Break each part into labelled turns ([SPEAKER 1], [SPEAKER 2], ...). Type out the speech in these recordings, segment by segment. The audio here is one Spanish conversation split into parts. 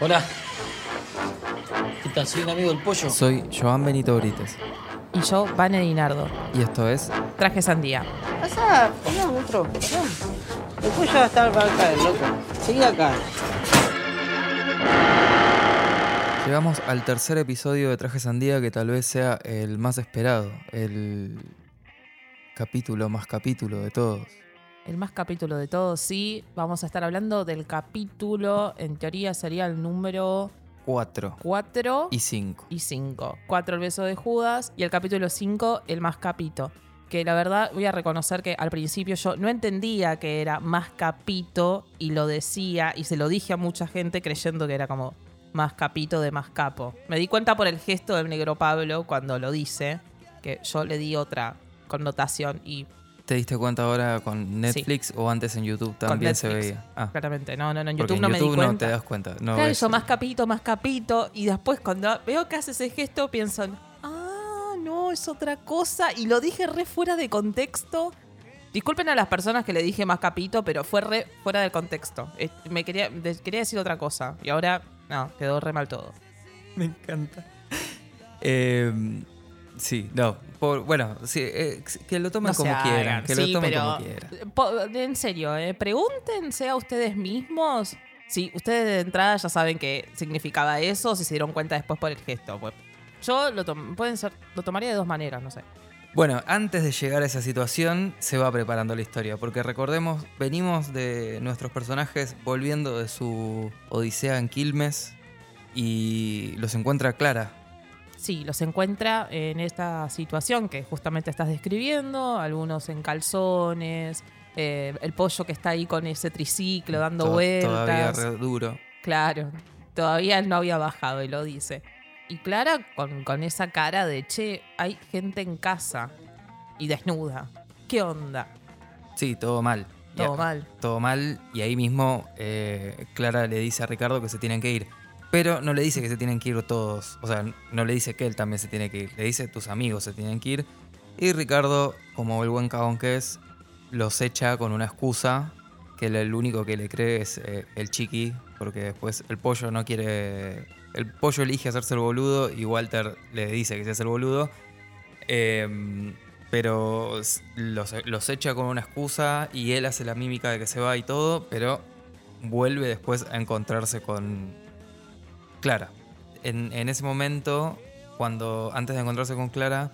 [SPEAKER 1] Hola. ¿Qué tal? Soy un amigo del pollo.
[SPEAKER 2] Soy Joan Benito Brites
[SPEAKER 3] Y yo, Vane Dinardo.
[SPEAKER 2] y esto es
[SPEAKER 3] Traje sandía.
[SPEAKER 1] Pasá, poná otro. pasá. El pollo va a estar para acá, el loco. Seguí acá.
[SPEAKER 2] Llegamos al tercer episodio de Traje Sandía que tal vez sea el más esperado, el capítulo más capítulo de todos.
[SPEAKER 3] El más capítulo de todos, sí. Vamos a estar hablando del capítulo, en teoría sería el número
[SPEAKER 2] 4
[SPEAKER 3] 4
[SPEAKER 2] y 5.
[SPEAKER 3] y 5. 4 el beso de Judas y el capítulo 5 el más capito. Que la verdad voy a reconocer que al principio yo no entendía que era más capito y lo decía y se lo dije a mucha gente creyendo que era como más capito de más capo. Me di cuenta por el gesto del negro Pablo cuando lo dice, que yo le di otra connotación y
[SPEAKER 2] ¿Te diste cuenta ahora con Netflix o antes en YouTube
[SPEAKER 3] con
[SPEAKER 2] también se veía? Ah,
[SPEAKER 3] Claramente, no, no, no, en
[SPEAKER 2] porque
[SPEAKER 3] YouTube
[SPEAKER 2] en
[SPEAKER 3] no me di
[SPEAKER 2] YouTube no
[SPEAKER 3] cuenta.
[SPEAKER 2] te das cuenta. No
[SPEAKER 3] Claro,
[SPEAKER 2] ves.
[SPEAKER 3] yo más capito, más capito. Y después cuando veo que hace ese gesto, pienso, ah, no, es otra cosa. Y lo dije re fuera de contexto. Disculpen a las personas que le dije más capito, pero fue re fuera del contexto. Eh, Me quería, quería decir otra cosa. Y ahora, no, quedó re mal todo.
[SPEAKER 2] Me encanta. Eh, sí, no. por- bueno, sí, eh, que lo tomen
[SPEAKER 3] No
[SPEAKER 2] como quieran. Que
[SPEAKER 3] Sí,
[SPEAKER 2] lo tomen como quieran.
[SPEAKER 3] po- En serio, eh, pregúntense a ustedes mismos. Si ustedes de entrada ya saben qué significaba eso, o si se dieron cuenta después por el gesto. Pues, yo lo, pueden ser, lo tomaría de dos maneras, no sé.
[SPEAKER 2] Bueno, antes de llegar a esa situación, se va preparando la historia, porque recordemos, venimos de nuestros personajes volviendo de su odisea en Quilmes y los encuentra Clara.
[SPEAKER 3] Sí, los encuentra en esta situación que justamente estás describiendo, algunos en calzones, eh, el pollo que está ahí con ese triciclo dando vueltas.
[SPEAKER 2] Todavía re duro.
[SPEAKER 3] Claro, todavía él no había bajado y lo dice. Y Clara con, con esa cara de, che, hay gente en casa y desnuda. ¿Qué onda?
[SPEAKER 2] Sí, todo mal.
[SPEAKER 3] Todo mal.
[SPEAKER 2] Todo mal, y ahí mismo eh, Clara le dice a Ricardo que se tienen que ir. Pero no le dice que se tienen que ir todos. O sea, no le dice que él también se tiene que ir. Le dice tus amigos se tienen que ir. Y Ricardo, como el buen cagón que es, los echa con una excusa que el, único que le cree es eh, el chiqui. Porque después el pollo no quiere. El pollo elige hacerse el boludo y Walter le dice que se hace el boludo. Eh, pero los, los echa con una excusa y él hace la mímica de que se va y todo, pero vuelve después a encontrarse con Clara. En, en ese momento, cuando antes de encontrarse con Clara,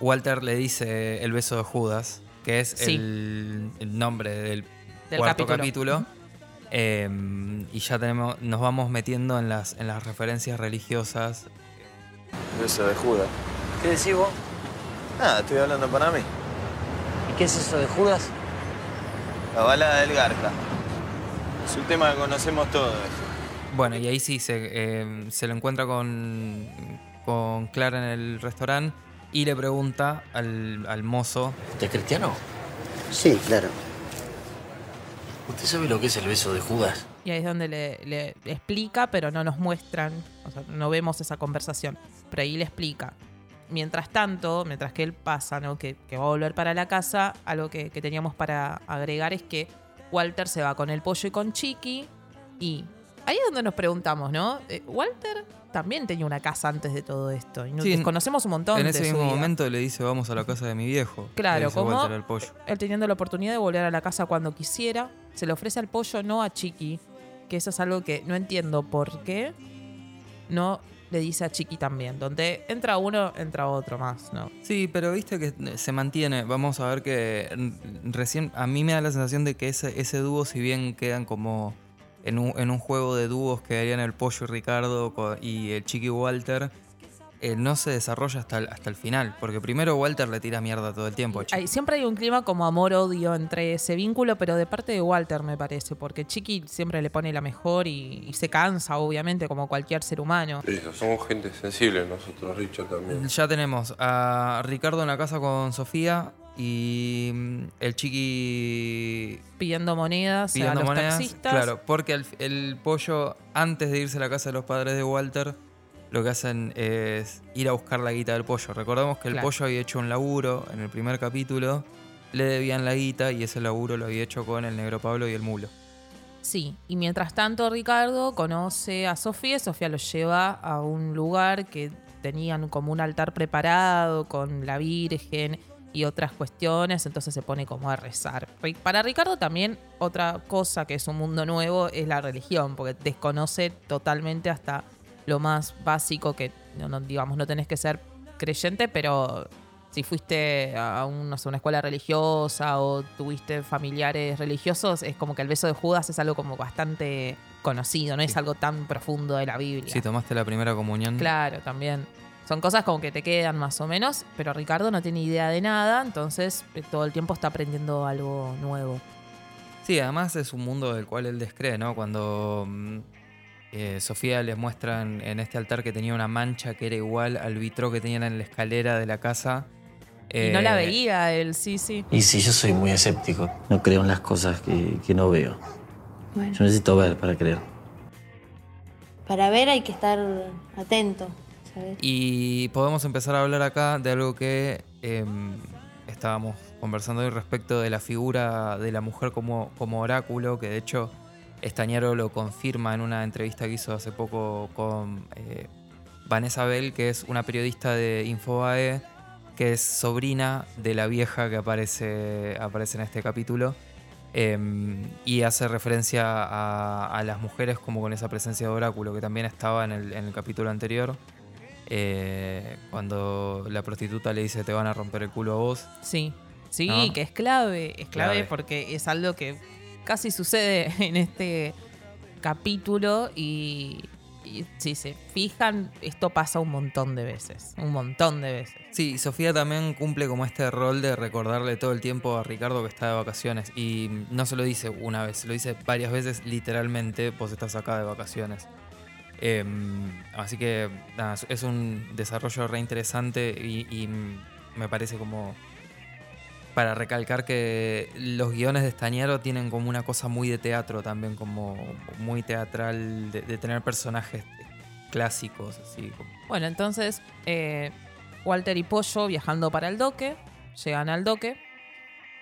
[SPEAKER 2] Walter le dice el beso de Judas, que es
[SPEAKER 3] Sí.
[SPEAKER 2] el, el nombre del,
[SPEAKER 3] Del
[SPEAKER 2] cuarto
[SPEAKER 3] capítulo.
[SPEAKER 2] capítulo. Eh, y ya tenemos, nos vamos metiendo en las, en las referencias religiosas.
[SPEAKER 4] Beso de Judas.
[SPEAKER 1] ¿Qué decís vos?
[SPEAKER 4] Nada, estoy hablando para mí.
[SPEAKER 1] ¿Y qué es eso de Judas?
[SPEAKER 4] La balada del Garca. Es un tema que conocemos todos.
[SPEAKER 2] Bueno, y ahí sí se, eh, se lo encuentra con, con Clara en el restaurante y le pregunta al, al mozo.
[SPEAKER 1] ¿Usted es cristiano?
[SPEAKER 5] Sí, claro.
[SPEAKER 1] ¿Usted sabe lo que es el beso de Judas?
[SPEAKER 3] Y ahí es donde le, le explica, pero no nos muestran, o sea, no vemos esa conversación. Pero ahí le explica. Mientras tanto, mientras que él pasa, ¿no? que, que va a volver para la casa, algo que, que teníamos para agregar es que Walter se va con el pollo y con Chiqui. Y ahí es donde nos preguntamos, ¿no? Eh, Walter también tenía una casa antes de todo esto. Y nos
[SPEAKER 2] Sí,
[SPEAKER 3] desconocemos un montón
[SPEAKER 2] En
[SPEAKER 3] de
[SPEAKER 2] ese
[SPEAKER 3] su
[SPEAKER 2] mismo
[SPEAKER 3] vida.
[SPEAKER 2] momento le dice vamos a la casa de mi viejo.
[SPEAKER 3] Claro, como- él teniendo la oportunidad de volver a la casa cuando quisiera, se le ofrece al pollo, no a Chiqui, que eso es algo que no entiendo por qué no le dice a Chiqui también. Donde entra uno, entra otro más, ¿no?
[SPEAKER 2] Sí, pero viste que se mantiene. Vamos a ver que recién a mí me da la sensación de que ese, ese dúo, si bien quedan como en un, en un juego de dúos quedarían el pollo y Ricardo y el chiqui Walter, eh, no se desarrolla hasta el, hasta el final. Porque primero Walter le tira mierda todo el tiempo. a Chiqui.
[SPEAKER 3] Hay- siempre hay un clima como amor-odio entre ese vínculo, pero de parte de Walter me parece, porque Chiqui siempre le pone la mejor y, y se cansa, obviamente, como cualquier ser humano.
[SPEAKER 6] Eso, somos gente sensible nosotros, Richard también.
[SPEAKER 2] Ya tenemos a Ricardo en la casa con Sofía y mm, el chiqui
[SPEAKER 3] Pidiendo monedas
[SPEAKER 2] pidiendo
[SPEAKER 3] a los
[SPEAKER 2] monedas.
[SPEAKER 3] taxistas.
[SPEAKER 2] Claro, porque el, el pollo, antes de irse a la casa de los padres de Walter, lo que hacen es ir a buscar la guita del pollo. Recordemos que el
[SPEAKER 3] Claro.
[SPEAKER 2] pollo había hecho un laburo en el primer capítulo, le debían la guita y ese laburo lo había hecho con el negro Pablo y el mulo.
[SPEAKER 3] Sí, y mientras tanto Ricardo conoce a Sofía, Sofía lo lleva a un lugar que tenían como un altar preparado con la Virgen y otras cuestiones, entonces se pone como a rezar. Para Ricardo también otra cosa que es un mundo nuevo es la religión, porque desconoce totalmente hasta lo más básico que, no, digamos, no tenés que ser creyente, pero si fuiste a un- no sé, una escuela religiosa o tuviste familiares religiosos, es como que el beso de Judas es algo como bastante conocido, no es algo tan profundo de la Biblia.
[SPEAKER 2] Si tomaste la primera comunión.
[SPEAKER 3] Claro, también. Son cosas como que te quedan más o menos, pero Ricardo no tiene idea de nada, entonces eh, todo el tiempo está aprendiendo algo nuevo.
[SPEAKER 2] Sí, además es un mundo del cual él descree, ¿no? Cuando mm, eh, Sofía les muestra en, este altar que tenía una mancha que era igual al vitro que tenían en la escalera de la casa.
[SPEAKER 3] y no la
[SPEAKER 2] eh,
[SPEAKER 3] veía él, sí, sí.
[SPEAKER 5] Y si yo soy muy escéptico, no creo en las cosas que, que no veo.
[SPEAKER 7] Bueno,
[SPEAKER 5] Yo necesito ver para creer.
[SPEAKER 7] para ver hay que estar atento,
[SPEAKER 2] Y podemos empezar a hablar acá de algo que em, estábamos conversando hoy respecto de la figura de la mujer como, como oráculo, que de hecho Estañaro lo confirma en una entrevista que hizo hace poco con eh, Vanessa Bell, que es una periodista de Infobae, que es sobrina de la vieja que aparece, aparece en este capítulo. em, y hace referencia a, a las mujeres como con esa presencia de oráculo, que también estaba en el, en el capítulo anterior. Eh, cuando la prostituta le dice te van a romper el culo a vos.
[SPEAKER 3] Sí, sí,
[SPEAKER 2] ¿No?
[SPEAKER 3] que es clave, es clave,
[SPEAKER 2] Clave.
[SPEAKER 3] porque es algo que casi sucede en este capítulo y, y si se fijan, esto pasa un montón de veces, un montón de veces.
[SPEAKER 2] Sí, Sofía también cumple como este rol de recordarle todo el tiempo a Ricardo que está de vacaciones. Y no se lo dice una vez, se lo dice varias veces, literalmente, vos estás acá de vacaciones. Eh, así que es- un desarrollo re interesante y, me parece como para recalcar que los guiones de Estañaro tienen como una cosa muy de teatro también, como muy teatral, de, tener personajes clásicos, así
[SPEAKER 3] Bueno, entonces eh, Walter y Pollo viajando para el doque, llegan al doque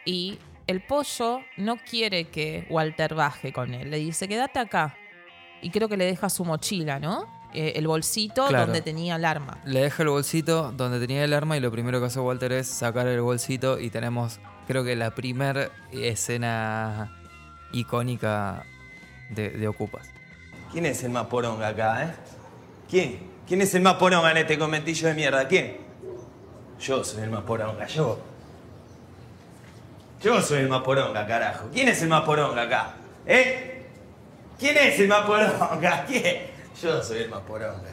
[SPEAKER 3] y el pollo no quiere que Walter baje con él, le dice quédate acá y creo que le deja su mochila, ¿no? Eh, el bolsito
[SPEAKER 2] Claro.
[SPEAKER 3] donde tenía el arma.
[SPEAKER 2] Le deja el bolsito donde tenía el arma y lo primero que hace Walter es sacar el bolsito y tenemos, creo que la primera escena icónica de, de Ocupas.
[SPEAKER 4] ¿Quién es el más poronga acá, eh? ¿Quién? ¿Quién es el más poronga en este conventillo de mierda? ¿Quién? Yo soy el más poronga, yo. Yo soy el más poronga, carajo. ¿Quién es el más poronga acá? ¿Eh? ¿Quién es el más poronga? ¿Quién? Yo soy el más poronga.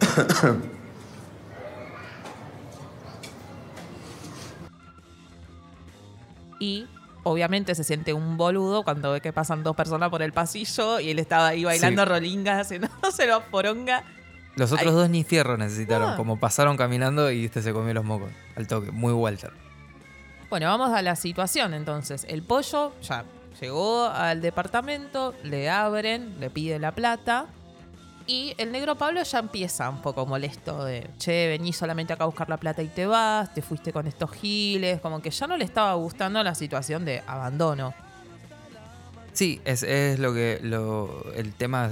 [SPEAKER 3] Y obviamente se siente un boludo cuando ve que pasan dos personas por el pasillo y él estaba ahí bailando
[SPEAKER 2] Sí.
[SPEAKER 3] rolingas, haciéndose los poronga.
[SPEAKER 2] Los otros
[SPEAKER 3] Ay.
[SPEAKER 2] dos ni fierro necesitaron,
[SPEAKER 3] Ah.
[SPEAKER 2] como pasaron caminando y este se comió los mocos al toque. Muy Walter.
[SPEAKER 3] Bueno, vamos a la situación entonces. El pollo ya llegó al departamento, le abren, le pide la plata. Y el negro Pablo ya empieza un poco molesto de, che, vení solamente acá a buscar la plata y te vas, te fuiste con estos giles, como que ya no le estaba gustando la situación de abandono.
[SPEAKER 2] Sí, es, lo que lo, el tema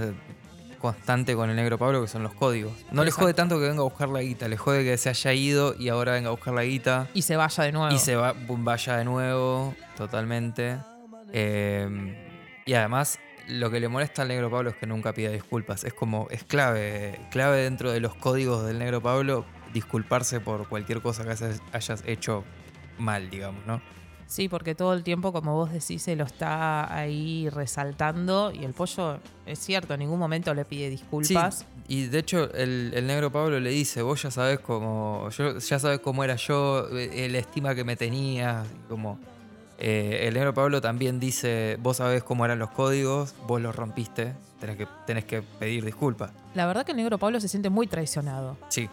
[SPEAKER 2] constante con el negro Pablo, que son los códigos. No le jode tanto que venga a buscar la guita, le jode que se haya ido y ahora venga a buscar la guita.
[SPEAKER 3] Y se vaya de nuevo.
[SPEAKER 2] Y se va, vaya de nuevo, totalmente. Eh, y además, lo que le molesta al negro Pablo es que nunca pida disculpas. Es como, es clave, clave dentro de los códigos del negro Pablo disculparse por cualquier cosa que hayas hecho mal, digamos, ¿no?
[SPEAKER 3] Sí, porque todo el tiempo, como vos decís, se lo está ahí resaltando y el pollo, es cierto, en ningún momento le pide disculpas.
[SPEAKER 2] Sí, y de hecho el, el negro Pablo le dice, vos ya sabes cómo, yo, ya sabes cómo era yo, eh, la estima que me tenías, como eh, el negro Pablo también dice, vos sabés cómo eran los códigos, vos los rompiste, tenés que, tenés que pedir disculpas.
[SPEAKER 3] La verdad que el negro Pablo se siente muy traicionado,
[SPEAKER 2] Sí,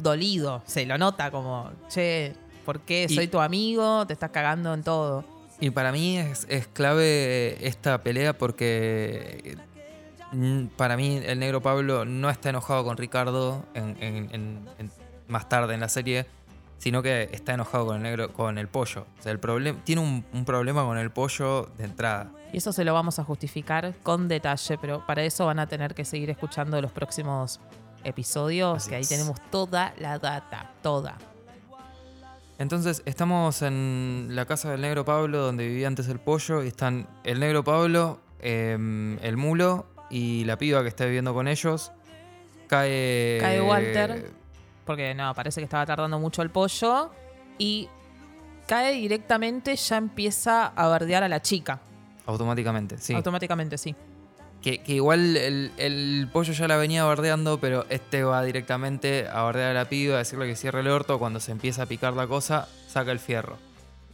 [SPEAKER 3] dolido, se lo nota como, che, ¿por qué
[SPEAKER 2] Y-
[SPEAKER 3] soy tu amigo? Te estás cagando en todo.
[SPEAKER 2] y para mí es, es clave esta pelea porque mm, para mí el negro Pablo no está enojado con Ricardo en- en- en- en- más tarde en la serie, sino que está enojado con el negro, con el pollo. O sea, el problema tiene un, un problema con el pollo de entrada.
[SPEAKER 3] Y eso se lo vamos a justificar con detalle, pero para eso van a tener que seguir escuchando los próximos episodios,
[SPEAKER 2] Así
[SPEAKER 3] que ahí
[SPEAKER 2] es.
[SPEAKER 3] tenemos toda la data, toda.
[SPEAKER 2] Entonces, estamos en la casa del negro Pablo, donde vivía antes el pollo, y están el negro Pablo, em, el mulo y la piba que está viviendo con ellos. Cae.
[SPEAKER 3] Cae Walter. Porque no, parece que estaba tardando mucho el pollo. Y cae directamente, ya empieza a bardear a la chica.
[SPEAKER 2] Automáticamente, sí.
[SPEAKER 3] Automáticamente, sí.
[SPEAKER 2] Que, que igual el, el pollo ya la venía bardeando, pero este va directamente a bardear a la piba, a decirle que cierre el orto. Cuando se empieza a picar la cosa, saca el fierro.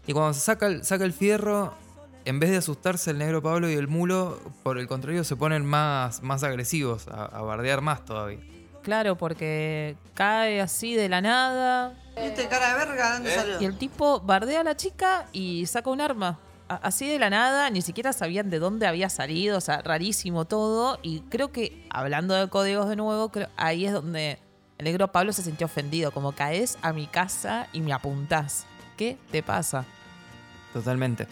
[SPEAKER 2] Y cuando se saca el, saca el fierro, en vez de asustarse el negro Pablo y el mulo, por el contrario se ponen más, más agresivos, a, a bardear más todavía.
[SPEAKER 3] Claro, porque cae así de la nada.
[SPEAKER 1] ¿Viste cara de verga? ¿Dónde salió?
[SPEAKER 3] Y el tipo bardea a la chica y saca un arma. Así de la nada, ni siquiera sabían de dónde había salido, o sea, rarísimo todo. Y creo que, hablando de códigos de nuevo, creo, ahí es donde el negro Pablo se sintió ofendido, como caes a mi casa y me apuntás. ¿Qué te pasa?
[SPEAKER 2] Totalmente.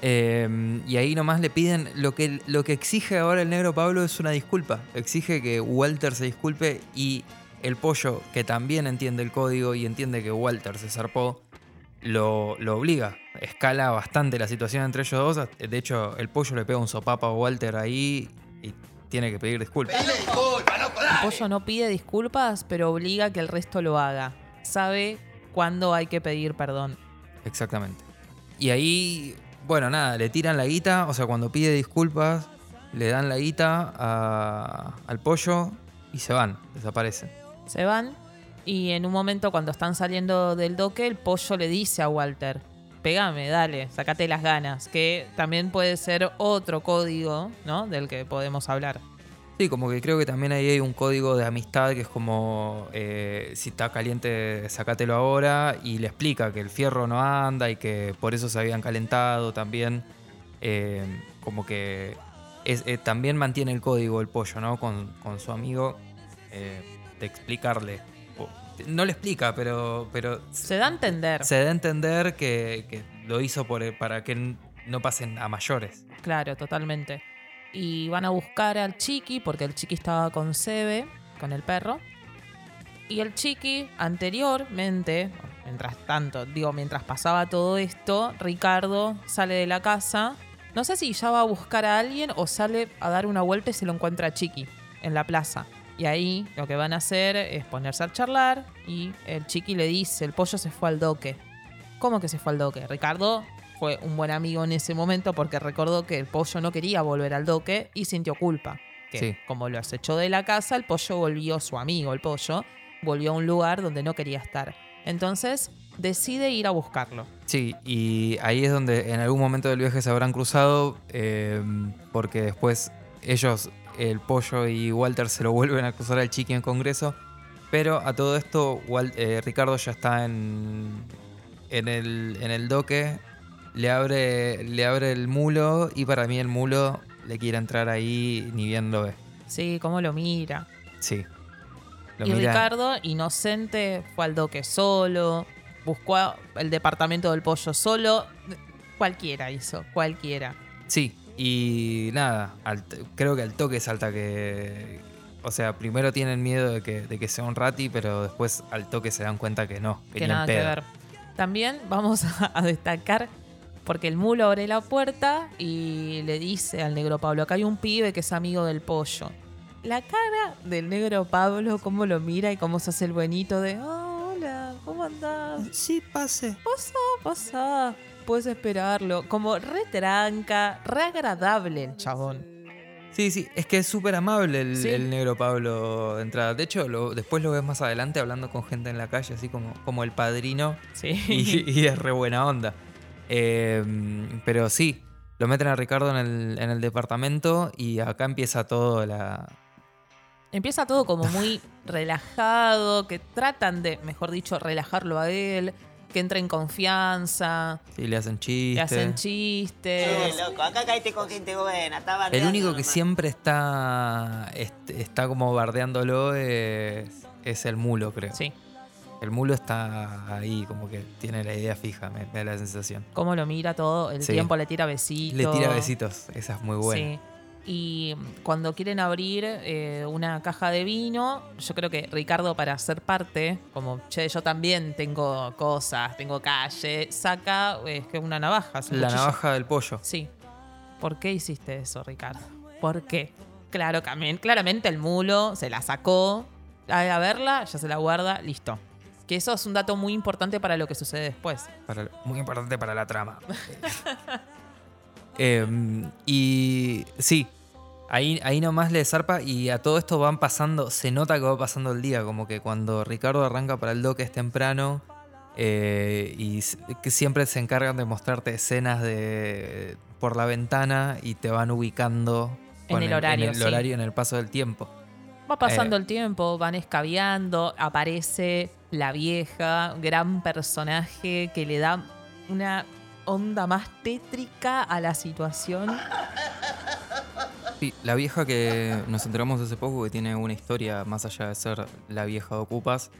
[SPEAKER 2] Eh, y ahí nomás le piden. Lo que, lo que exige ahora el negro Pablo es una disculpa. Exige que Walter se disculpe y el pollo, que también entiende el código y entiende que Walter se zarpó, lo, lo obliga. Escala bastante la situación entre ellos dos. De hecho, el pollo le pega un sopapo a Walter ahí y tiene que pedir disculpas.
[SPEAKER 3] El pollo no pide disculpas, pero obliga que el resto lo haga. Sabe cuándo hay que pedir perdón.
[SPEAKER 2] Exactamente. Y ahí, bueno, nada, le tiran la guita, o sea, cuando pide disculpas, le dan la guita a- al pollo y se van, desaparecen.
[SPEAKER 3] Se van y en un momento cuando están saliendo del doque, el pollo le dice a Walter, pegame, dale, sacate las ganas, que también puede ser otro código, ¿no? Del que podemos hablar.
[SPEAKER 2] Sí, como que creo que también ahí hay un código de amistad que es como, eh, si está caliente, sacátelo ahora, y le explica que el fierro no anda y que por eso se habían calentado también. Eh, como que eh, también mantiene el código el pollo, ¿no? Con, con su amigo, de explicarle. No le explica, pero, pero
[SPEAKER 3] Se da a entender,
[SPEAKER 2] se da a entender que, que lo hizo por, para que no pasen a mayores.
[SPEAKER 3] claro, totalmente. Y van a buscar al chiqui, porque el chiqui estaba con Sebe, con el perro. Y el chiqui, anteriormente, mientras tanto, digo, mientras pasaba todo esto, Ricardo sale de la casa. No sé si ya va a buscar a alguien o sale a dar una vuelta y se lo encuentra a Chiqui en la plaza. Y ahí lo que van a hacer es ponerse a charlar y el Chiqui le dice, el pollo se fue al doque. ¿Cómo que se fue al doque? Ricardo fue un buen amigo en ese momento porque recordó que el pollo no quería volver al doque y sintió culpa. Que
[SPEAKER 2] Sí.
[SPEAKER 3] como lo acechó de la casa, el pollo volvió, su amigo el pollo, volvió a un lugar donde no quería estar. Entonces decide ir a buscarlo.
[SPEAKER 2] Sí, y ahí es donde en algún momento del viaje se habrán cruzado, eh, porque después ellos, el pollo y Walter, se lo vuelven a cruzar al chiqui en Congreso. Pero a todo esto, Wal- eh, Ricardo ya está en, en, el, en el doque, le abre, le abre el mulo y para mí el mulo le quiere entrar ahí ni bien lo ve.
[SPEAKER 3] Sí, cómo lo mira.
[SPEAKER 2] Sí. Lo
[SPEAKER 3] y
[SPEAKER 2] mira-
[SPEAKER 3] Ricardo, inocente, fue al doque solo, buscó el departamento del pollo solo. Cualquiera hizo, cualquiera.
[SPEAKER 2] Sí, y nada, al creo que al toque salta que... O sea, primero tienen miedo de que, de que sea un rati, pero después al toque se dan cuenta que no, que,
[SPEAKER 3] Que
[SPEAKER 2] ni
[SPEAKER 3] nada que ver. También vamos a, a destacar, porque el mulo abre la puerta y le dice al negro Pablo, acá hay un pibe que es amigo del pollo. La cara del negro Pablo, cómo lo mira y cómo se hace el buenito de, "Ah, hola, ¿cómo andás?
[SPEAKER 2] Sí, pase.
[SPEAKER 3] Pasa, pasa. Puedes esperarlo. Como re tranca, re agradable el chabón.
[SPEAKER 2] Sí, sí, es que es súper amable el,
[SPEAKER 3] Sí.
[SPEAKER 2] el negro Pablo de entrada. De hecho, lo- después lo ves más adelante hablando con gente en la calle, así como, como el padrino,
[SPEAKER 3] Sí.
[SPEAKER 2] y, y es re buena onda. Eh, pero sí, lo meten a Ricardo en el, en el departamento y acá empieza todo la,
[SPEAKER 3] Empieza todo como muy relajado, que tratan de, mejor dicho, relajarlo a él, que entre en confianza,
[SPEAKER 2] Sí, le hacen chistes.
[SPEAKER 3] le hacen chistes.
[SPEAKER 1] loco, acá caíste con gente buena, estaba
[SPEAKER 2] El único que siempre está, est- está como bardeándolo es, es el mulo, creo.
[SPEAKER 3] Sí.
[SPEAKER 2] El mulo está ahí, como que tiene la idea fija, me, me da la sensación.
[SPEAKER 3] Cómo lo mira todo el
[SPEAKER 2] Sí.
[SPEAKER 3] tiempo, le tira besitos.
[SPEAKER 2] Le tira besitos, esa es muy buena.
[SPEAKER 3] Sí. Y cuando quieren abrir eh, una caja de vino, yo creo que Ricardo, para ser parte, como che, yo también tengo cosas, tengo calle, saca eh, es que una navaja. es un
[SPEAKER 2] La
[SPEAKER 3] cuchillo.
[SPEAKER 2] navaja del pollo.
[SPEAKER 3] Sí. ¿Por qué hiciste eso, Ricardo? ¿Por qué? Claro, claramente el mulo se la sacó. A verla, ya se la guarda, listo. Que eso es un dato muy importante para lo que sucede después.
[SPEAKER 2] Para- muy importante para la trama. Em, y sí, ahí, ahí nomás le zarpa y a todo esto van pasando, se nota que va pasando el día, como que cuando Ricardo arranca para el dock es temprano eh, y que siempre se encargan de mostrarte escenas de por la ventana y te van ubicando
[SPEAKER 3] En el horario,
[SPEAKER 2] en el
[SPEAKER 3] sí.
[SPEAKER 2] horario en el paso del tiempo.
[SPEAKER 3] Va pasando
[SPEAKER 2] Eh.
[SPEAKER 3] el tiempo, van escabeando, aparece la vieja, gran personaje que le da una onda más tétrica a la situación.
[SPEAKER 2] La vieja que nos enteramos hace poco que tiene una historia más allá de ser la vieja de Ocupas.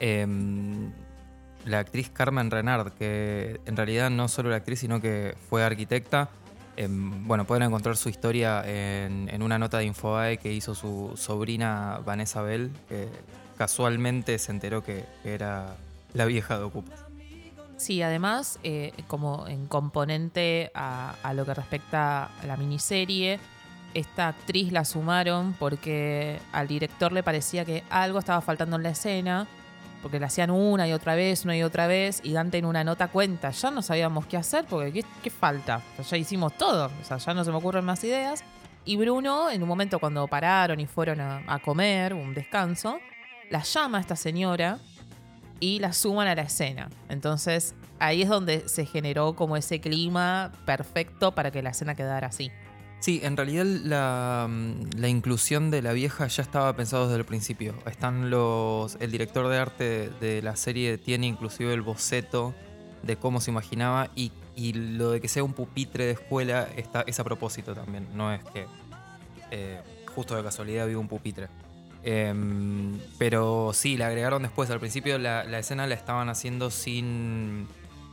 [SPEAKER 2] em, la actriz Carmen Renard, que en realidad no solo la actriz, sino que fue arquitecta. Em, bueno, pueden encontrar su historia en, una nota de Infobae que hizo su sobrina Vanessa Bell, que casualmente se enteró que, era la vieja de Ocupas.
[SPEAKER 3] Sí, además, eh, como en componente a lo que respecta a la miniserie, esta actriz la sumaron porque al director le parecía que algo estaba faltando en la escena, porque la hacían una y otra vez, una y otra vez, y Dante en una nota cuenta, ya no sabíamos qué hacer, porque ¿qué, falta? Ya hicimos todo, o sea, ya no se me ocurren más ideas. Y Bruno, en un momento cuando pararon y fueron a, a comer, un descanso, la llama a esta señora y la suman a la escena. Entonces ahí es donde se generó como ese clima perfecto para que la escena quedara así.
[SPEAKER 2] Sí, en realidad la, mm, la inclusión de la vieja ya estaba pensado desde el principio. Están los. El director de arte de la serie tiene inclusive el boceto de cómo se imaginaba. Y, lo de que sea un pupitre de escuela está, es a propósito también. No es que eh, justo de casualidad vive un pupitre. Em, pero sí, la agregaron después. Al principio la escena la estaban haciendo sin,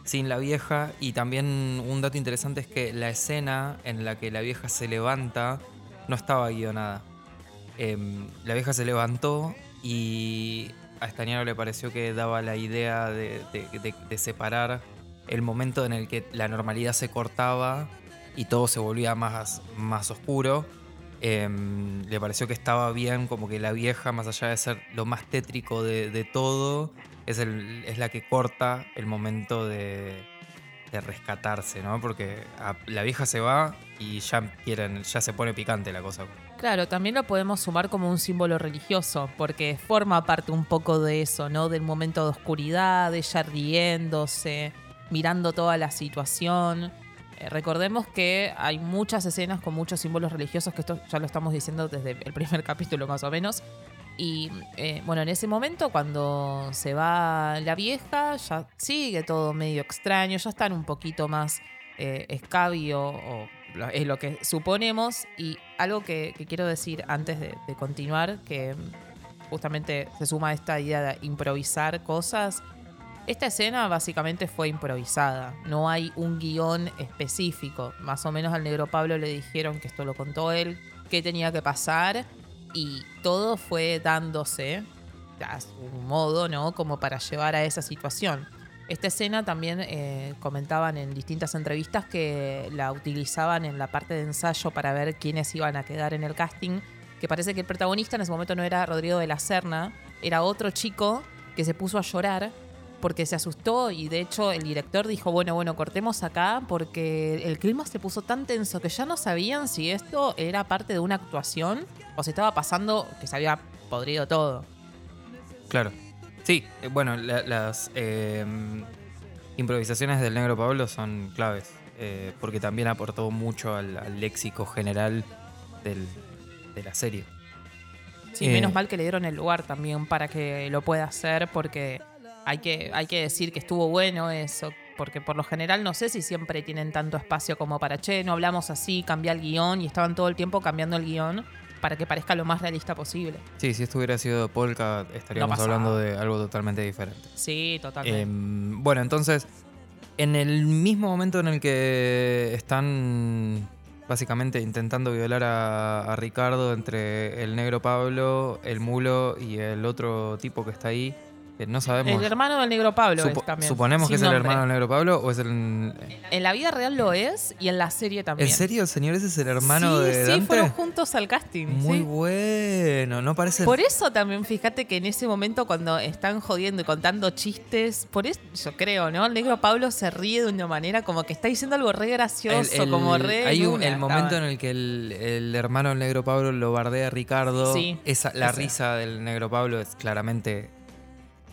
[SPEAKER 2] sin la vieja. Y también un dato interesante es que la escena en la que la vieja se levanta no estaba guionada. Em, la vieja se levantó y a Estañaro le pareció que daba la idea de, de- de- de separar el momento en el que la normalidad se cortaba y todo se volvía más, más oscuro. Em, le pareció que estaba bien, como que la vieja, más allá de ser lo más tétrico de, todo, es, es la que corta el momento de, de rescatarse, ¿no? Porque la vieja se va y ya quieren, ya se pone picante la cosa.
[SPEAKER 3] Claro, también lo podemos sumar como un símbolo religioso, porque forma parte un poco de eso, ¿no? Del momento de oscuridad, ella riéndose, mirando toda la situación. Eh, recordemos que hay muchas escenas con muchos símbolos religiosos, que esto ya lo estamos diciendo desde el primer capítulo más o menos. Y eh, bueno, en ese momento cuando se va la vieja, ya sigue todo medio extraño, ya están un poquito más eh, escabio, o es lo que suponemos. Y algo que, que quiero decir antes de, de continuar, que justamente se suma a esta idea de improvisar cosas. Esta escena básicamente fue improvisada, no hay un guion específico. Más o menos al negro Pablo le dijeron que esto lo contó él, qué tenía que pasar y todo fue dándose a su modo, ¿no? Como para llevar a esa situación. Esta escena también eh, comentaban en distintas entrevistas que la utilizaban en la parte de ensayo para ver quiénes iban a quedar en el casting. Que parece que el protagonista en ese momento no era Rodrigo de la Serna, era otro chico que se puso a llorar porque se asustó y de hecho el director dijo, bueno, bueno, cortemos acá porque el clima se puso tan tenso que ya no sabían si esto era parte de una actuación o si estaba pasando que se había podrido todo.
[SPEAKER 2] Claro. Sí, eh, bueno, la- las eh, improvisaciones del negro Pablo son claves, eh, porque también aportó mucho al, al léxico general del- de la serie.
[SPEAKER 3] Sí,
[SPEAKER 2] Eh.
[SPEAKER 3] menos mal que le dieron el lugar también para que lo pueda hacer, porque hay que, hay que decir que estuvo bueno eso, porque por lo general no sé si siempre tienen tanto espacio como para, che, no hablamos así, cambia el guion, y estaban todo el tiempo cambiando el guion. para que parezca lo más realista posible.
[SPEAKER 2] Sí, si esto hubiera sido Polka, estaríamos hablando de algo totalmente diferente.
[SPEAKER 3] Sí, totalmente.
[SPEAKER 2] Em, bueno, entonces, en el mismo momento en el que están básicamente intentando violar a, a Ricardo entre el negro Pablo, el mulo y el otro tipo que está ahí, no sabemos.
[SPEAKER 3] el hermano del negro Pablo
[SPEAKER 2] Supo-
[SPEAKER 3] es también.
[SPEAKER 2] ¿Suponemos que es el hermano del negro Pablo o es el...
[SPEAKER 3] En la vida real lo es y en la serie también.
[SPEAKER 2] ¿En serio el señor ese es el hermano
[SPEAKER 3] sí,
[SPEAKER 2] de
[SPEAKER 3] sí,
[SPEAKER 2] Dante?
[SPEAKER 3] fueron juntos al casting.
[SPEAKER 2] Muy
[SPEAKER 3] sí.
[SPEAKER 2] bueno, no parece...
[SPEAKER 3] Por eso también, fíjate que en ese momento cuando están jodiendo y contando chistes, por eso yo creo, ¿no? El negro Pablo se ríe de una manera como que está diciendo algo re gracioso,
[SPEAKER 2] El- el-
[SPEAKER 3] como re.
[SPEAKER 2] hay un-
[SPEAKER 3] luna,
[SPEAKER 2] el momento en el que el, el hermano del negro Pablo lo bardea a Ricardo.
[SPEAKER 3] Sí,
[SPEAKER 2] esa, la risa del negro Pablo es claramente.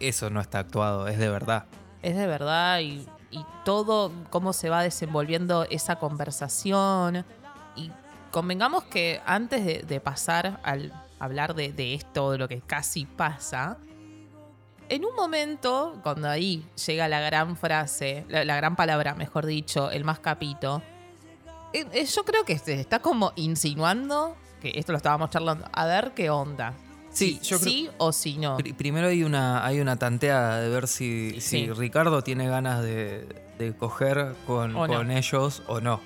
[SPEAKER 2] Eso no está actuado, es de verdad.
[SPEAKER 3] Es de verdad y, todo cómo se va desenvolviendo esa conversación. Y convengamos que antes de, pasar al hablar de, esto, de lo que casi pasa, en un momento, cuando ahí llega la gran frase, la, la gran palabra, mejor dicho, el más capito, eh, eh, yo creo que se está como insinuando, que esto lo estábamos charlando, a ver qué onda.
[SPEAKER 2] Sí, yo creo-
[SPEAKER 3] sí o si no.
[SPEAKER 2] Pri- primero hay una, hay una tanteada de ver si, si. Ricardo tiene ganas de, de coger con,
[SPEAKER 3] O no.
[SPEAKER 2] con ellos o no.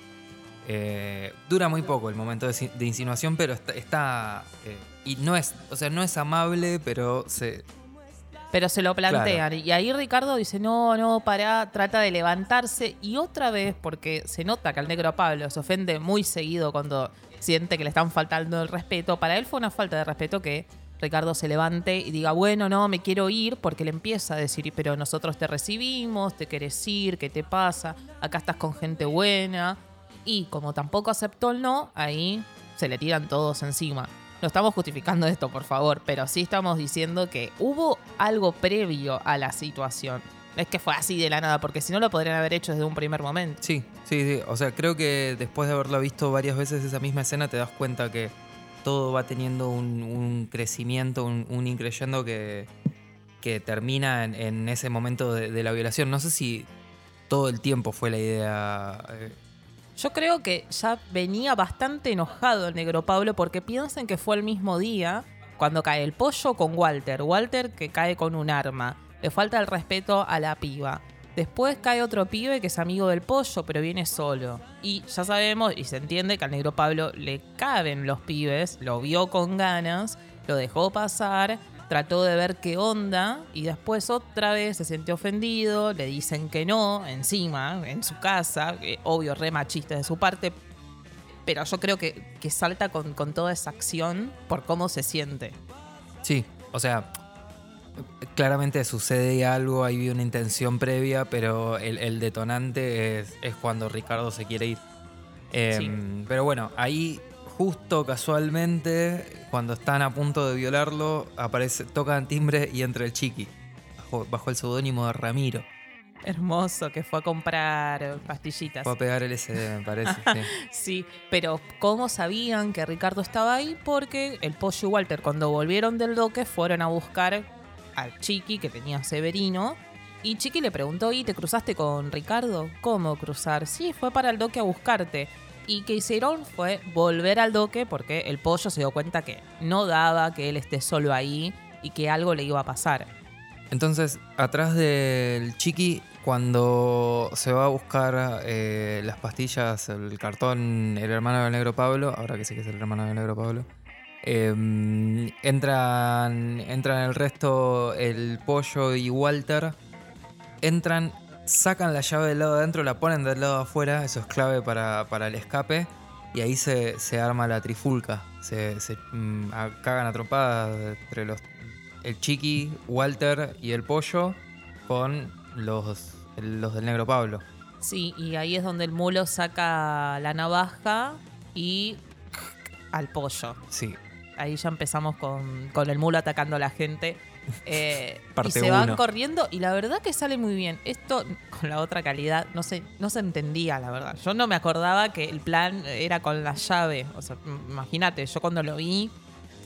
[SPEAKER 2] Eh, dura muy poco el momento de, si- de insinuación, pero está. está, eh, y no es, o sea, no es amable, pero se,
[SPEAKER 3] Pero se lo plantean. Y ahí Ricardo dice, no, no, pará, trata de levantarse. Y otra vez, porque se nota que al negro Pablo se ofende muy seguido cuando siente que le están faltando el respeto. Para él fue una falta de respeto que Ricardo se levante y diga, bueno, no, me quiero ir, porque le empieza a decir, pero nosotros te recibimos, te querés ir, ¿qué te pasa? Acá estás con gente buena. Y como tampoco aceptó el no, ahí se le tiran todos encima. No estamos justificando esto, por favor, pero sí estamos diciendo que hubo algo previo a la situación. Es que fue así de la nada, porque si no lo podrían haber hecho desde un primer momento.
[SPEAKER 2] Sí, sí, sí. O sea, creo que después de haberlo visto varias veces esa misma escena, te das cuenta que todo va teniendo un, crecimiento, un, un increyendo que, que termina en, ese momento de, de la violación. No sé si todo el tiempo fue la idea. eh,
[SPEAKER 3] Yo creo que ya venía bastante enojado el negro Pablo porque piensen que fue el mismo día cuando cae el pollo con Walter. Walter que cae con un arma. Le falta el respeto a la piba. Después cae otro pibe que es amigo del pollo, pero viene solo. Y ya sabemos y se entiende que al negro Pablo le caben los pibes, lo vio con ganas, lo dejó pasar, trató de ver qué onda y después otra vez se sintió ofendido, le dicen que no, encima, en su casa, obvio, re machista de su parte, pero yo creo que, que salta con, con toda esa acción por cómo se siente.
[SPEAKER 2] Sí, o sea, claramente sucede algo, hay una intención previa, pero el, el detonante es, es cuando Ricardo se quiere ir. Em, Pero bueno, ahí justo casualmente, cuando están a punto de violarlo, aparece, tocan timbre y entra el chiqui, bajo, bajo el seudónimo de Ramiro.
[SPEAKER 3] Hermoso, que fue a comprar pastillitas.
[SPEAKER 2] Fue a pegar el SD, me parece. sí.
[SPEAKER 3] Sí, pero ¿cómo sabían que Ricardo estaba ahí? Porque el Pollo y Walter, cuando volvieron del doque, fueron a buscar al Chiqui, que tenía Severino. Y Chiqui le preguntó, ¿y te cruzaste con Ricardo? ¿Cómo cruzar? Sí, fue para el doque a buscarte. Y que hicieron fue volver al doque porque el pollo se dio cuenta que no daba que él esté solo ahí y que algo le iba a pasar.
[SPEAKER 2] Entonces, atrás del chiqui, cuando se va a buscar eh, las pastillas, el cartón, el hermano del negro Pablo, ahora que sé que es el hermano del negro Pablo, eh, entran, entran el resto, el pollo y Walter, entran, sacan la llave del lado de adentro, la ponen del lado de afuera, eso es clave para, para el escape, y ahí se, se arma la trifulca, se, se mm, a- cagan a trompadas entre los el Chiqui, Walter y el Pollo con los, los del Negro Pablo.
[SPEAKER 3] Sí, y ahí es donde el mulo saca la navaja y al pollo.
[SPEAKER 2] Sí.
[SPEAKER 3] Ahí ya empezamos con, con el mulo atacando a la gente. Eh, y se van corriendo y la verdad que sale muy bien. Esto con la otra calidad no se, no se entendía, la verdad. Yo no me acordaba que el plan era con la llave. O sea, imagínate, yo cuando lo vi,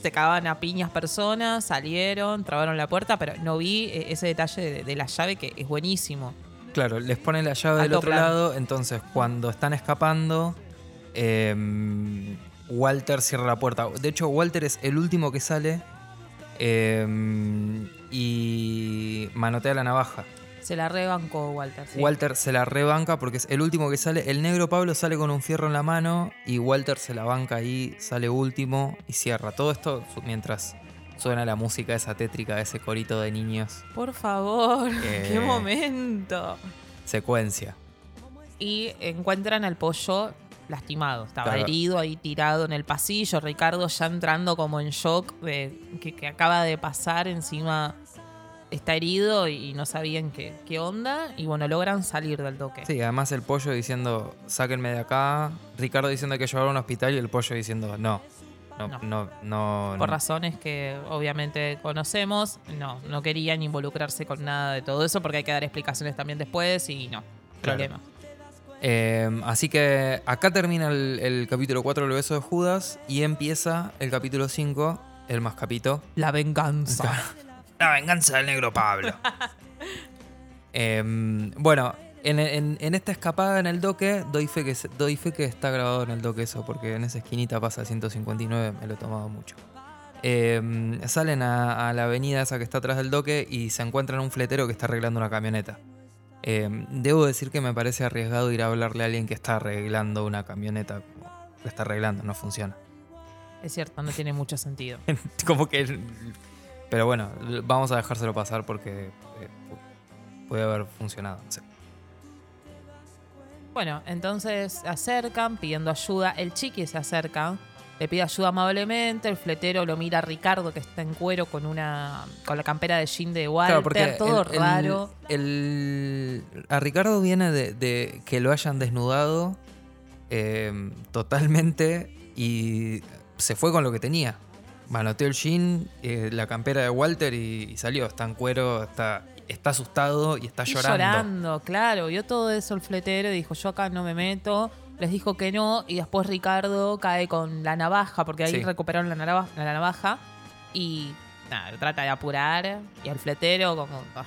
[SPEAKER 3] se cagaban a piñas personas, salieron, trabaron la puerta, pero no vi eh, ese detalle de, de la llave que es buenísimo.
[SPEAKER 2] Claro, les ponen la llave del otro
[SPEAKER 3] plan.
[SPEAKER 2] lado, entonces cuando están escapando, eh, Walter cierra la puerta. De hecho, Walter es el último que sale eh, y manotea la navaja.
[SPEAKER 3] Se la rebancó Walter. sí.
[SPEAKER 2] Walter se la rebanca porque es el último que sale. El negro Pablo sale con un fierro en la mano y Walter se la banca ahí, sale último y cierra. Todo esto mientras suena la música esa tétrica, ese corito de niños.
[SPEAKER 3] Por favor,
[SPEAKER 2] Eh.
[SPEAKER 3] qué momento.
[SPEAKER 2] Secuencia.
[SPEAKER 3] Y encuentran al pollo lastimado. Estaba
[SPEAKER 2] Claro.
[SPEAKER 3] herido ahí tirado en el pasillo. Ricardo ya entrando como en shock de que, que acaba de pasar encima. Está herido y no sabían qué, qué onda. Y bueno, logran salir del toque.
[SPEAKER 2] Sí, además el pollo diciendo, sáquenme de acá. Ricardo diciendo que hay que llevarlo a un hospital y el pollo diciendo, no. No,
[SPEAKER 3] No.
[SPEAKER 2] no, no.
[SPEAKER 3] Por
[SPEAKER 2] no".
[SPEAKER 3] razones que obviamente conocemos, no, no querían involucrarse con nada de todo eso porque hay que dar explicaciones también después y no,
[SPEAKER 2] Claro.
[SPEAKER 3] problema.
[SPEAKER 2] Eh, así que acá termina el, el capítulo 4 del beso de Judas y empieza el capítulo 5, el más capito.
[SPEAKER 3] La venganza.
[SPEAKER 2] La venganza del negro Pablo. Em, bueno, en, en- en esta escapada en el doque, doy fe, que, doy fe que está grabado en el doque eso, porque en esa esquinita pasa el 159, me lo he tomado mucho. Em, salen a, a la avenida esa que está atrás del doque y se encuentran un fletero que está arreglando una camioneta. Em, debo decir que me parece arriesgado ir a hablarle a alguien que está arreglando una camioneta. La está arreglando, no funciona.
[SPEAKER 3] Es cierto, no tiene mucho sentido.
[SPEAKER 2] Como que. Pero bueno, vamos a dejárselo pasar porque eh, pu- puede haber funcionado. no sé.
[SPEAKER 3] Bueno, entonces se acercan pidiendo ayuda. El chiqui se acerca, le pide ayuda amablemente. El fletero lo mira a Ricardo, que está en cuero con una con la campera de jean de Walter, todo
[SPEAKER 2] el- el-
[SPEAKER 3] raro.
[SPEAKER 2] el- a Ricardo viene de, de que lo hayan desnudado eh, totalmente y se fue con lo que tenía. Manoteó el jean, eh, la campera de Walter y, y salió. Está en cuero, está, está asustado y está
[SPEAKER 3] Y
[SPEAKER 2] llorando.
[SPEAKER 3] llorando, claro. Vio todo eso el fletero y dijo, yo acá no me meto. Les dijo que no. Y después Ricardo cae con la navaja, porque ahí
[SPEAKER 2] Sí.
[SPEAKER 3] recuperaron la navaja, la navaja. Y nada, lo trata de apurar. Y al fletero como, "Ah,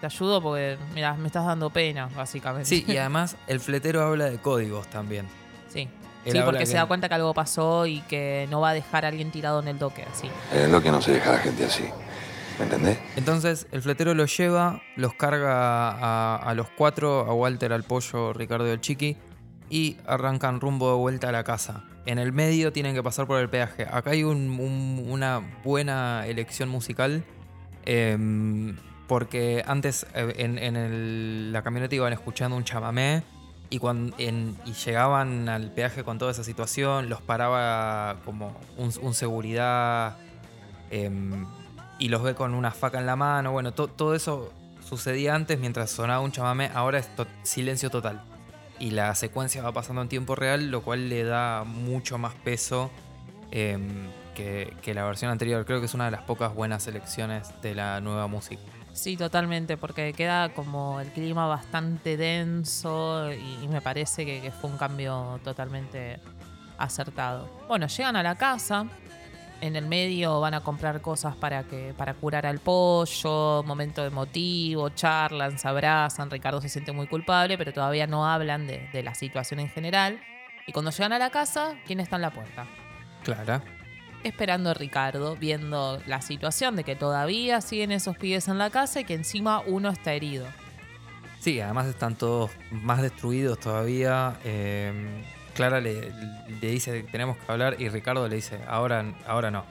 [SPEAKER 3] te ayudo porque, mira, me estás dando pena, básicamente.
[SPEAKER 2] Sí, y además el fletero habla de códigos también.
[SPEAKER 3] sí.
[SPEAKER 2] Él
[SPEAKER 3] Sí, porque se da cuenta que algo pasó y que no va a dejar a alguien tirado en el doque, así.
[SPEAKER 8] Es lo que no se deja a la gente así. ¿Me entendés?
[SPEAKER 2] Entonces el fletero los lleva, los carga a, a los cuatro, a Walter, al pollo, Ricardo y al chiqui, y arrancan rumbo de vuelta a la casa. En el medio tienen que pasar por el peaje. Acá hay un- un- una buena elección musical. em, porque antes eh, en, la camioneta iban escuchando un chamamé y, cuando, en- y llegaban al peaje con toda esa situación, los paraba como un, seguridad em, y los ve con una faca en la mano. Bueno, to- todo eso sucedía antes mientras sonaba un chamamé, ahora es silencio total. Y la secuencia va pasando en tiempo real, lo cual le da mucho más peso em, que, la versión anterior. Creo que es una de las pocas buenas elecciones de la nueva música.
[SPEAKER 3] Sí, totalmente, porque queda como el clima bastante denso y, me parece que fue un cambio totalmente acertado. Bueno, llegan a la casa, en el medio van a comprar cosas para que para curar al pollo, momento emotivo, charlan, se abrazan, Ricardo se siente muy culpable, pero todavía no hablan de, de la situación en general. Y cuando llegan a la casa, ¿quién está en la puerta?
[SPEAKER 2] Clara.
[SPEAKER 3] esperando a Ricardo, viendo la situación de que todavía siguen esos pibes en la casa y que encima uno está herido.
[SPEAKER 2] Sí, además están todos más destruidos todavía. em, Clara le, le dice que tenemos que hablar y Ricardo le dice, ahora, ahora no.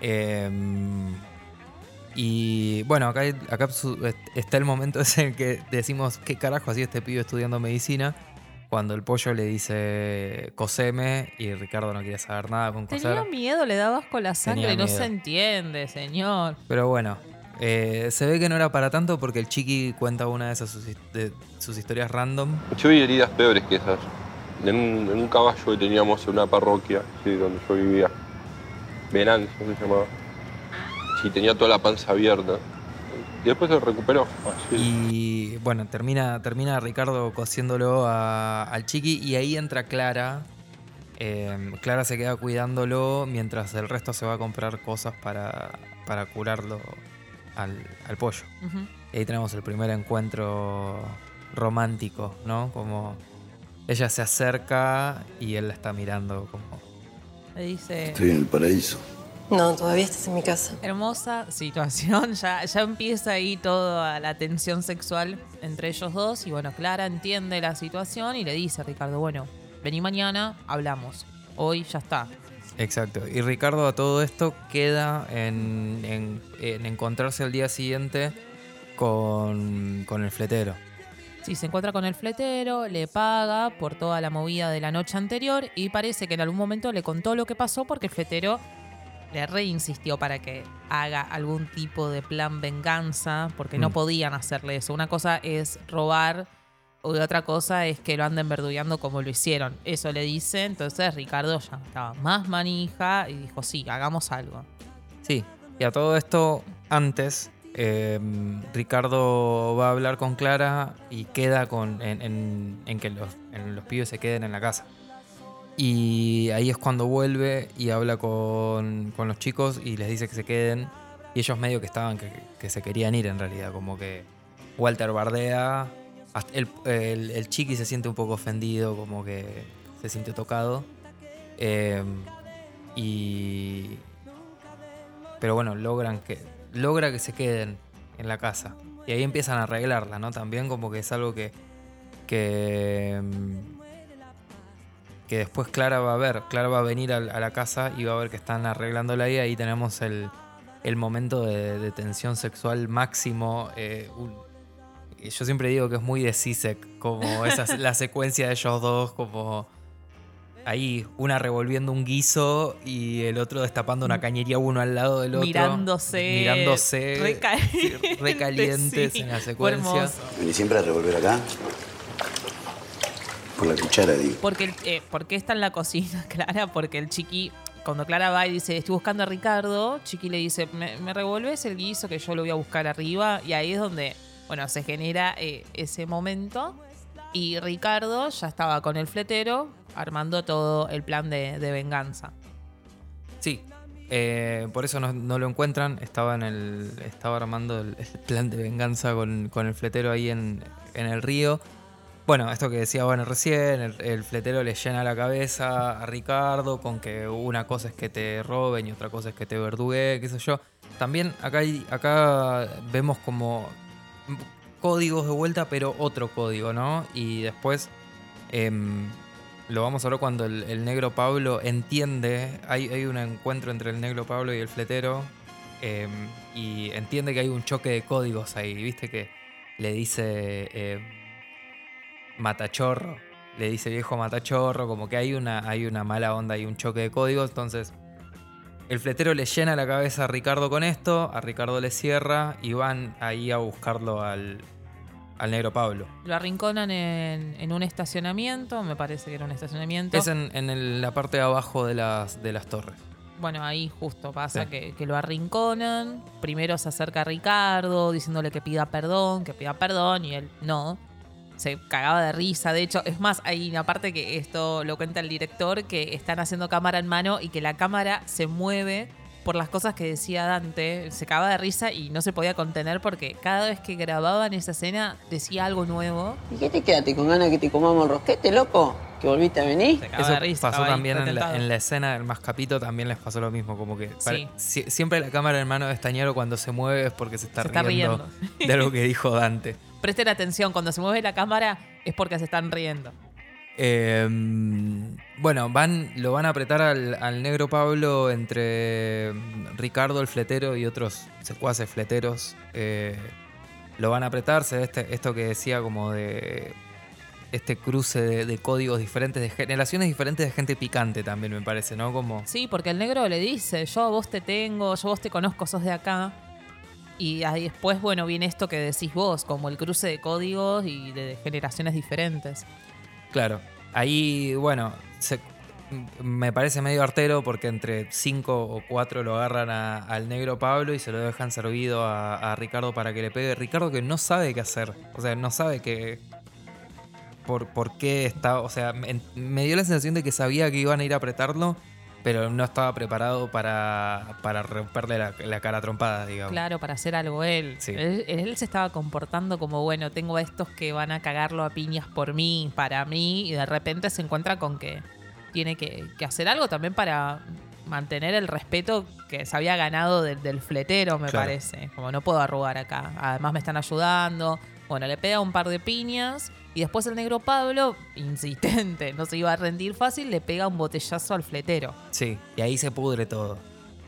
[SPEAKER 2] Em, y bueno, acá, acá está el momento ese en que decimos, ¿qué carajo hacía este pibe estudiando medicina? Cuando el pollo le dice, coseme, y Ricardo no quiere saber nada con coser.
[SPEAKER 3] Tenía miedo, le daba asco la sangre, no se entiende, señor.
[SPEAKER 2] Pero bueno, eh, se ve que no era para tanto porque el chiqui cuenta una de esas sus, de sus historias random.
[SPEAKER 6] Yo vi heridas peores que esas. En un, en un caballo que teníamos en una parroquia, sí, donde yo vivía. Venancio se llamaba. Sí, tenía toda la panza abierta. Y después se recuperó. Así.
[SPEAKER 2] Y bueno, termina, termina Ricardo cosiéndolo a- al chiqui y ahí entra Clara. Eh, Clara se queda cuidándolo mientras el resto se va a comprar cosas para, para curarlo al, al pollo. Y ahí tenemos el primer encuentro romántico, ¿no? Como ella se acerca y él la está mirando como
[SPEAKER 3] Le dice,
[SPEAKER 8] Estoy en el paraíso.
[SPEAKER 9] No, todavía estás en mi casa.
[SPEAKER 3] hermosa situación, ya, ya empieza ahí toda la tensión sexual entre ellos dos y bueno, Clara entiende la situación y le dice a Ricardo, bueno, vení mañana, hablamos. Hoy ya está.
[SPEAKER 2] Exacto. Y Ricardo a todo esto queda en, en- en encontrarse al día siguiente con, con el fletero.
[SPEAKER 3] Sí, se encuentra con el fletero, le paga por toda la movida de la noche anterior y parece que en algún momento le contó lo que pasó porque el fletero le reinsistió para que haga algún tipo de plan venganza porque no
[SPEAKER 2] Mm.
[SPEAKER 3] podían hacerle eso. Una cosa es robar y otra cosa es que lo anden verdugueando como lo hicieron. Eso le dice, entonces Ricardo ya estaba más manija y dijo, sí, hagamos algo.
[SPEAKER 2] Sí. Y a todo esto, antes, eh, Ricardo va a hablar con Clara y queda con, en, que los, los pibes se queden en la casa. Y ahí es cuando vuelve y habla con, con los chicos y les dice que se queden. Y ellos medio que estaban, que, se querían ir en realidad. Como que Walter bardea. El, el- chiqui se siente un poco ofendido, como que se siente tocado. Eh, y. Pero bueno, logran que. Logra que se queden en la casa. Y ahí empiezan a arreglarla, ¿no? También como que es algo que. que. mm, después Clara va a ver. Clara va a venir a, la casa y va a ver que están arreglándola y ahí tenemos el, el momento de, tensión sexual máximo. eh, yo siempre digo que es muy de Sisek, como esa, la secuencia de ellos dos, como ahí una revolviendo un guiso y el otro destapando una cañería uno al lado del otro.
[SPEAKER 3] Mirándose.
[SPEAKER 2] Mirándose.
[SPEAKER 3] Reca-
[SPEAKER 2] sí, recalientes
[SPEAKER 3] sí,
[SPEAKER 2] en la secuencia.
[SPEAKER 3] hermoso.
[SPEAKER 8] Vení siempre a revolver acá. Por la cuchara, digo.
[SPEAKER 3] Porque, eh, ¿Por qué está en la cocina, Clara? Porque el chiqui, cuando Clara va y dice, estoy buscando a Ricardo, Chiqui le dice, ¿me, me revolves el guiso que yo lo voy a buscar arriba? Y ahí es donde, bueno, se genera eh, ese momento. Y Ricardo ya estaba con el fletero armando todo el plan de, venganza.
[SPEAKER 2] Sí. eh, por eso no, lo encuentran. Estaba en el. Estaba armando el, plan de venganza con, con el fletero ahí en, en el río. Bueno, esto que decía bueno recién, el, fletero le llena la cabeza a Ricardo con que una cosa es que te roben y otra cosa es que te verdugue, qué sé yo. También acá, acá vemos como códigos de vuelta, pero otro código, ¿no? Y después em, lo vamos a ver cuando el, negro Pablo entiende, hay, hay un encuentro entre el negro Pablo y el fletero, em, y entiende que hay un choque de códigos ahí, viste que le dice em, matachorro, le dice viejo matachorro, como que hay una, hay una mala onda, hay un choque de códigos, entonces el fletero le llena la cabeza a Ricardo con esto, a Ricardo le cierra y van ahí a buscarlo al, al negro Pablo.
[SPEAKER 3] Lo arrinconan en, en un estacionamiento, me parece que era un estacionamiento.
[SPEAKER 2] Es en, en el- la parte de abajo de las, de las torres.
[SPEAKER 3] Bueno, ahí justo pasa
[SPEAKER 2] Sí.
[SPEAKER 3] que, que lo arrinconan. Primero se acerca a Ricardo diciéndole que pida perdón, que pida perdón, y él no. Se cagaba de risa. De hecho, es más, hay una parte que esto lo cuenta el director, que están haciendo cámara en mano y que la cámara se mueve por las cosas que decía Dante. Se cagaba de risa y no se podía contener porque cada vez que grababan esa escena decía algo nuevo.
[SPEAKER 1] ¿Y qué te quedaste con ganas que te comamos el rosquete, loco? ¿Que volviste a venir?
[SPEAKER 2] Eso
[SPEAKER 3] de risa.
[SPEAKER 2] pasó también en la, en la escena del mascapito, también les pasó lo mismo, como que pare-
[SPEAKER 3] Sí.
[SPEAKER 2] si- siempre la cámara en mano de Estañero cuando se mueve es porque se está,
[SPEAKER 3] Se está
[SPEAKER 2] riendo, de algo que dijo Dante.
[SPEAKER 3] Presten atención, cuando se mueve la cámara es porque se están riendo.
[SPEAKER 2] Eh, bueno, van, lo van a apretar al, negro Pablo entre Ricardo el fletero y otros secuaces fleteros. Eh, lo van a apretar, se ve este, esto que decía como de este cruce de, códigos diferentes, de generaciones diferentes de gente picante también me parece, ¿no? Como
[SPEAKER 3] Sí, porque el negro le dice, yo vos te tengo, yo vos te conozco, sos de acá. Y ahí después, bueno, viene esto que decís vos, como el cruce de códigos y de generaciones diferentes.
[SPEAKER 2] Claro, ahí, bueno, se- me parece medio artero porque entre cinco o cuatro lo agarran a- al negro Pablo y se lo dejan servido a, a Ricardo para que le pegue. Ricardo que no sabe qué hacer, o sea, no sabe que... Por, por qué está, o sea, me dio la sensación de que sabía que iban a ir a apretarlo, pero no estaba preparado para, para romperle la, la cara trompada, digamos.
[SPEAKER 3] Claro, para hacer algo él.
[SPEAKER 2] Sí.
[SPEAKER 3] él. él se estaba comportando como, bueno, tengo a estos que van a cagarlo a piñas por mí, para mí, y de repente se encuentra con que tiene que, que hacer algo también para mantener el respeto que se había ganado del- del fletero, me
[SPEAKER 2] Claro.
[SPEAKER 3] parece. Como no puedo arrugar acá. Además me están ayudando. Bueno, le pega un par de piñas y después el negro Pablo, insistente, no se iba a rendir fácil, le pega un botellazo al fletero.
[SPEAKER 2] Sí, y ahí se pudre todo.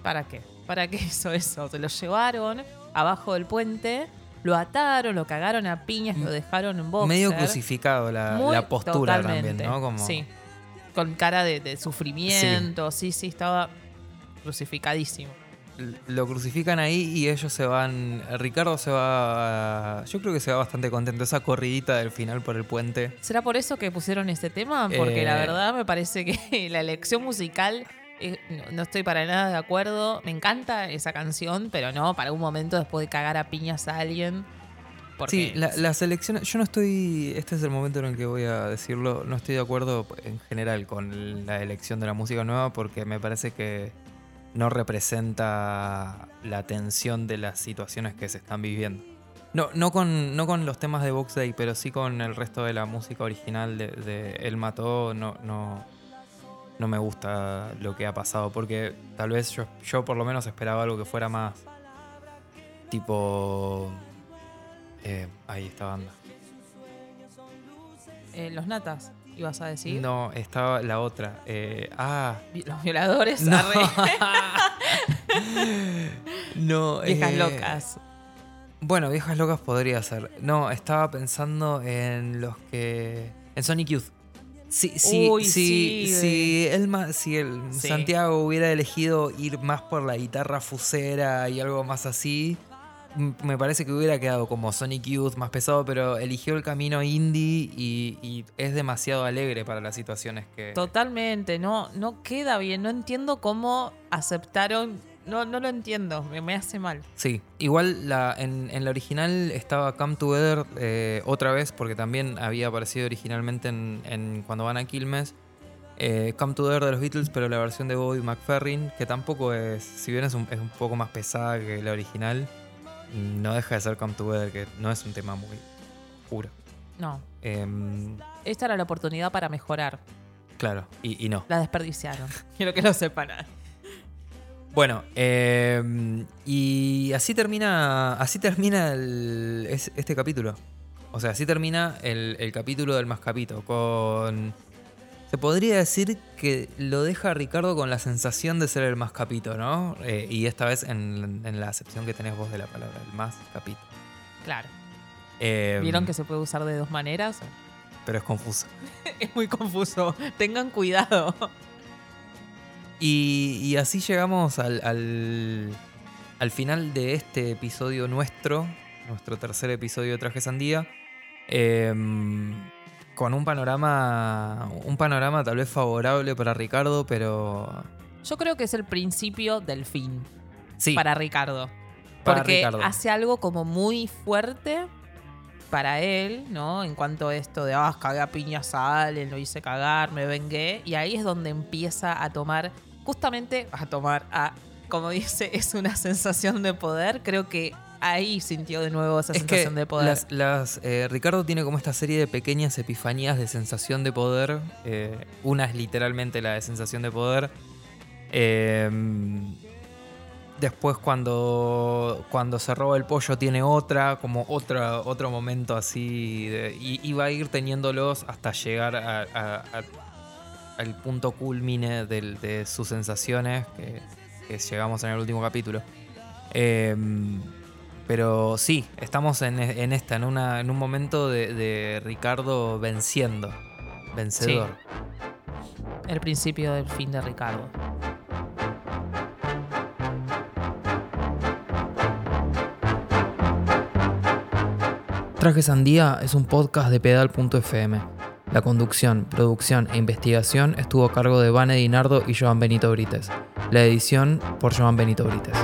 [SPEAKER 3] ¿Para qué? ¿Para qué hizo eso? Se lo llevaron abajo del puente, lo ataron, lo cagaron a piñas, lo dejaron en boxer.
[SPEAKER 2] Medio crucificado la,
[SPEAKER 3] Muy-
[SPEAKER 2] la postura
[SPEAKER 3] totalmente,
[SPEAKER 2] también, ¿no? Como,
[SPEAKER 3] Sí. Con cara de, de sufrimiento, sí. sí, estaba crucificadísimo.
[SPEAKER 2] Lo crucifican ahí y ellos se van. Ricardo se va. Yo creo que se va bastante contento. Esa corridita del final por el puente.
[SPEAKER 3] ¿Será por eso que pusieron este tema? Porque
[SPEAKER 2] Eh.
[SPEAKER 3] la verdad me parece que la elección musical eh, no, estoy para nada de acuerdo. Me encanta esa canción, pero no para un momento después de cagar a piñas a alguien. Porque
[SPEAKER 2] Sí, la, la selección. Yo no estoy. Este es el momento en el que voy a decirlo. No estoy de acuerdo en general con la elección de la música nueva porque me parece que no representa la tensión de las situaciones que se están viviendo. No, no, con, no con los temas de Box Day, pero sí con el resto de la música original de, El Mató. No, no, no me gusta lo que ha pasado porque tal vez yo, yo por lo menos esperaba algo que fuera más tipo... Eh, ahí esta banda.
[SPEAKER 3] eh, los natas, ibas a decir.
[SPEAKER 2] No, estaba la otra. Eh, ah,
[SPEAKER 3] Los violadores,
[SPEAKER 2] No.
[SPEAKER 3] arre.
[SPEAKER 2] no.
[SPEAKER 3] viejas
[SPEAKER 2] eh,
[SPEAKER 3] locas.
[SPEAKER 2] Bueno, viejas locas podría ser. No, estaba pensando en los que. En Sonic Youth. Sí, sí,
[SPEAKER 3] Uy,
[SPEAKER 2] sí,
[SPEAKER 3] sí,
[SPEAKER 2] si el si el
[SPEAKER 3] Sí.
[SPEAKER 2] Santiago hubiera elegido ir más por la guitarra fusera y algo más así, me parece que hubiera quedado como Sonic Youth más pesado, pero eligió el camino indie y, y es demasiado alegre para las situaciones que.
[SPEAKER 3] Totalmente, no, no queda bien. No entiendo cómo aceptaron. No, no lo entiendo, me, me hace mal.
[SPEAKER 2] Sí, igual la, en, en la original estaba Come Together eh, otra vez, porque también había aparecido originalmente en, en cuando van a Quilmes. Eh, Come Together de los Beatles, pero la versión de Bobby McFerrin, que tampoco es, si bien es un, es un poco más pesada que la original, no deja de ser Come Together, que no es un tema muy puro.
[SPEAKER 3] No,
[SPEAKER 2] Em,
[SPEAKER 3] esta era la oportunidad para mejorar.
[SPEAKER 2] claro, y, y no.
[SPEAKER 3] La desperdiciaron. Quiero que lo sepan.
[SPEAKER 2] Bueno, eh, y así termina. Así termina el- es- este capítulo. O sea, así termina el, el capítulo del Mascapito. Con. Se podría decir que lo deja Ricardo con la sensación de ser el Mascapito, ¿no? Eh, y esta vez en, en la acepción que tenés vos de la palabra, el Mascapito.
[SPEAKER 3] Claro.
[SPEAKER 2] Eh,
[SPEAKER 3] ¿Vieron que se puede usar de dos maneras?
[SPEAKER 2] Pero es confuso.
[SPEAKER 3] Es muy confuso. Tengan cuidado.
[SPEAKER 2] Y, y así llegamos al, al, al final de este episodio nuestro, nuestro tercer episodio de Traje Sandía, em, con un panorama, un panorama tal vez favorable para Ricardo, pero
[SPEAKER 3] Yo creo que es el principio del fin
[SPEAKER 2] sí,
[SPEAKER 3] para Ricardo.
[SPEAKER 2] Para
[SPEAKER 3] Porque
[SPEAKER 2] Ricardo.
[SPEAKER 3] hace algo como muy fuerte para él, ¿no? En cuanto a esto de, ah, cagué a piñas a alguien, lo hice cagar, me vengué. Y ahí es donde empieza a tomar, justamente a tomar, a, como dice, es una sensación de poder. Creo que ahí sintió de nuevo esa
[SPEAKER 2] es que
[SPEAKER 3] sensación de poder.
[SPEAKER 2] las, las, eh, Ricardo tiene como esta serie de pequeñas epifanías de sensación de poder. eh, una es literalmente la de sensación de poder. Em, después cuando, cuando se roba el pollo tiene otra, como otra, otro momento así. de- y, y va a ir teniéndolos hasta llegar a- a- a- al punto culmine de sus sensaciones que, que llegamos en el último capítulo. Em, pero sí, estamos en, en esta, en, una, en un momento de, de Ricardo venciendo. Vencedor.
[SPEAKER 3] El principio del fin de Ricardo.
[SPEAKER 2] Traje Sandía es un podcast de pedal.fm. La conducción, producción e investigación estuvo a cargo de Vane Dinardo y Joan Benito Brites. La edición por Joan Benito Brites.